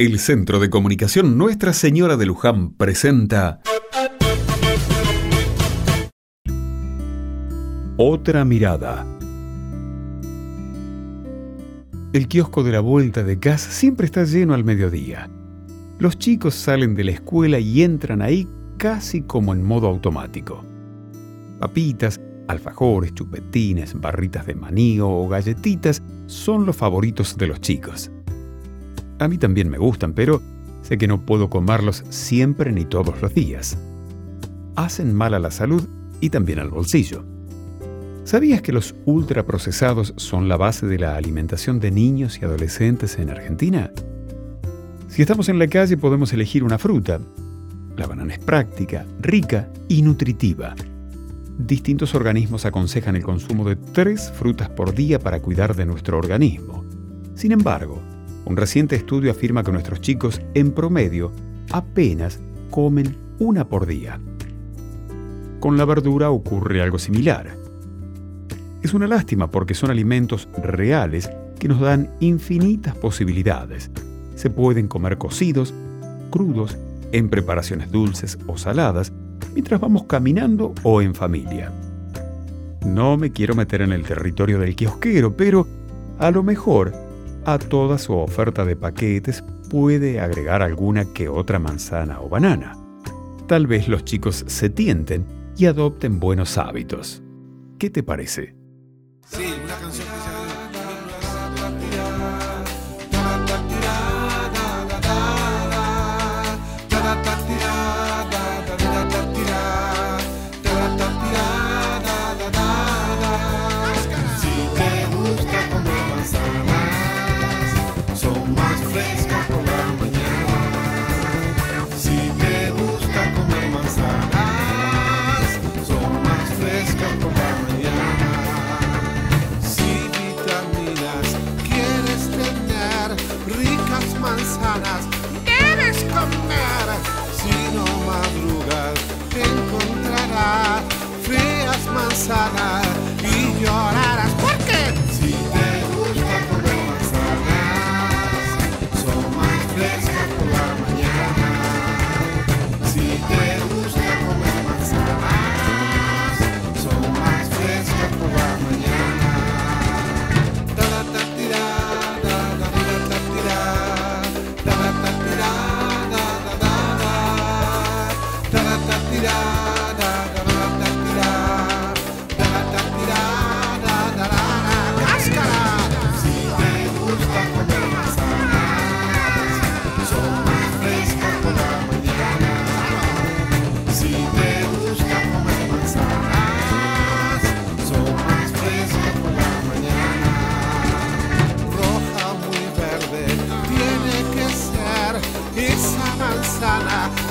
El Centro de Comunicación Nuestra Señora de Luján presenta Otra mirada. El kiosco de la vuelta de casa siempre está lleno al mediodía. Los chicos salen de la escuela y entran ahí casi como en modo automático. Papitas, alfajores, chupetines, barritas de maní o galletitas son los favoritos de los chicos. A mí también me gustan, pero sé que no puedo comerlos siempre ni todos los días. Hacen mal a la salud y también al bolsillo. ¿Sabías que los ultraprocesados son la base de la alimentación de niños y adolescentes en Argentina? Si estamos en la calle podemos elegir una fruta. La banana es práctica, rica y nutritiva. Distintos organismos aconsejan el consumo de tres frutas por día para cuidar de nuestro organismo. Sin embargo, un reciente estudio afirma que nuestros chicos, en promedio, apenas comen una por día. Con la verdura ocurre algo similar. Es una lástima porque son alimentos reales que nos dan infinitas posibilidades. Se pueden comer cocidos, crudos, en preparaciones dulces o saladas, mientras vamos caminando o en familia. No me quiero meter en el territorio del kiosquero, pero a lo mejor a toda su oferta de paquetes puede agregar alguna que otra manzana o banana. Tal vez los chicos se tienten y adopten buenos hábitos. ¿Qué te parece? Sí, una canción que manzanas no Ghana.